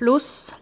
pluss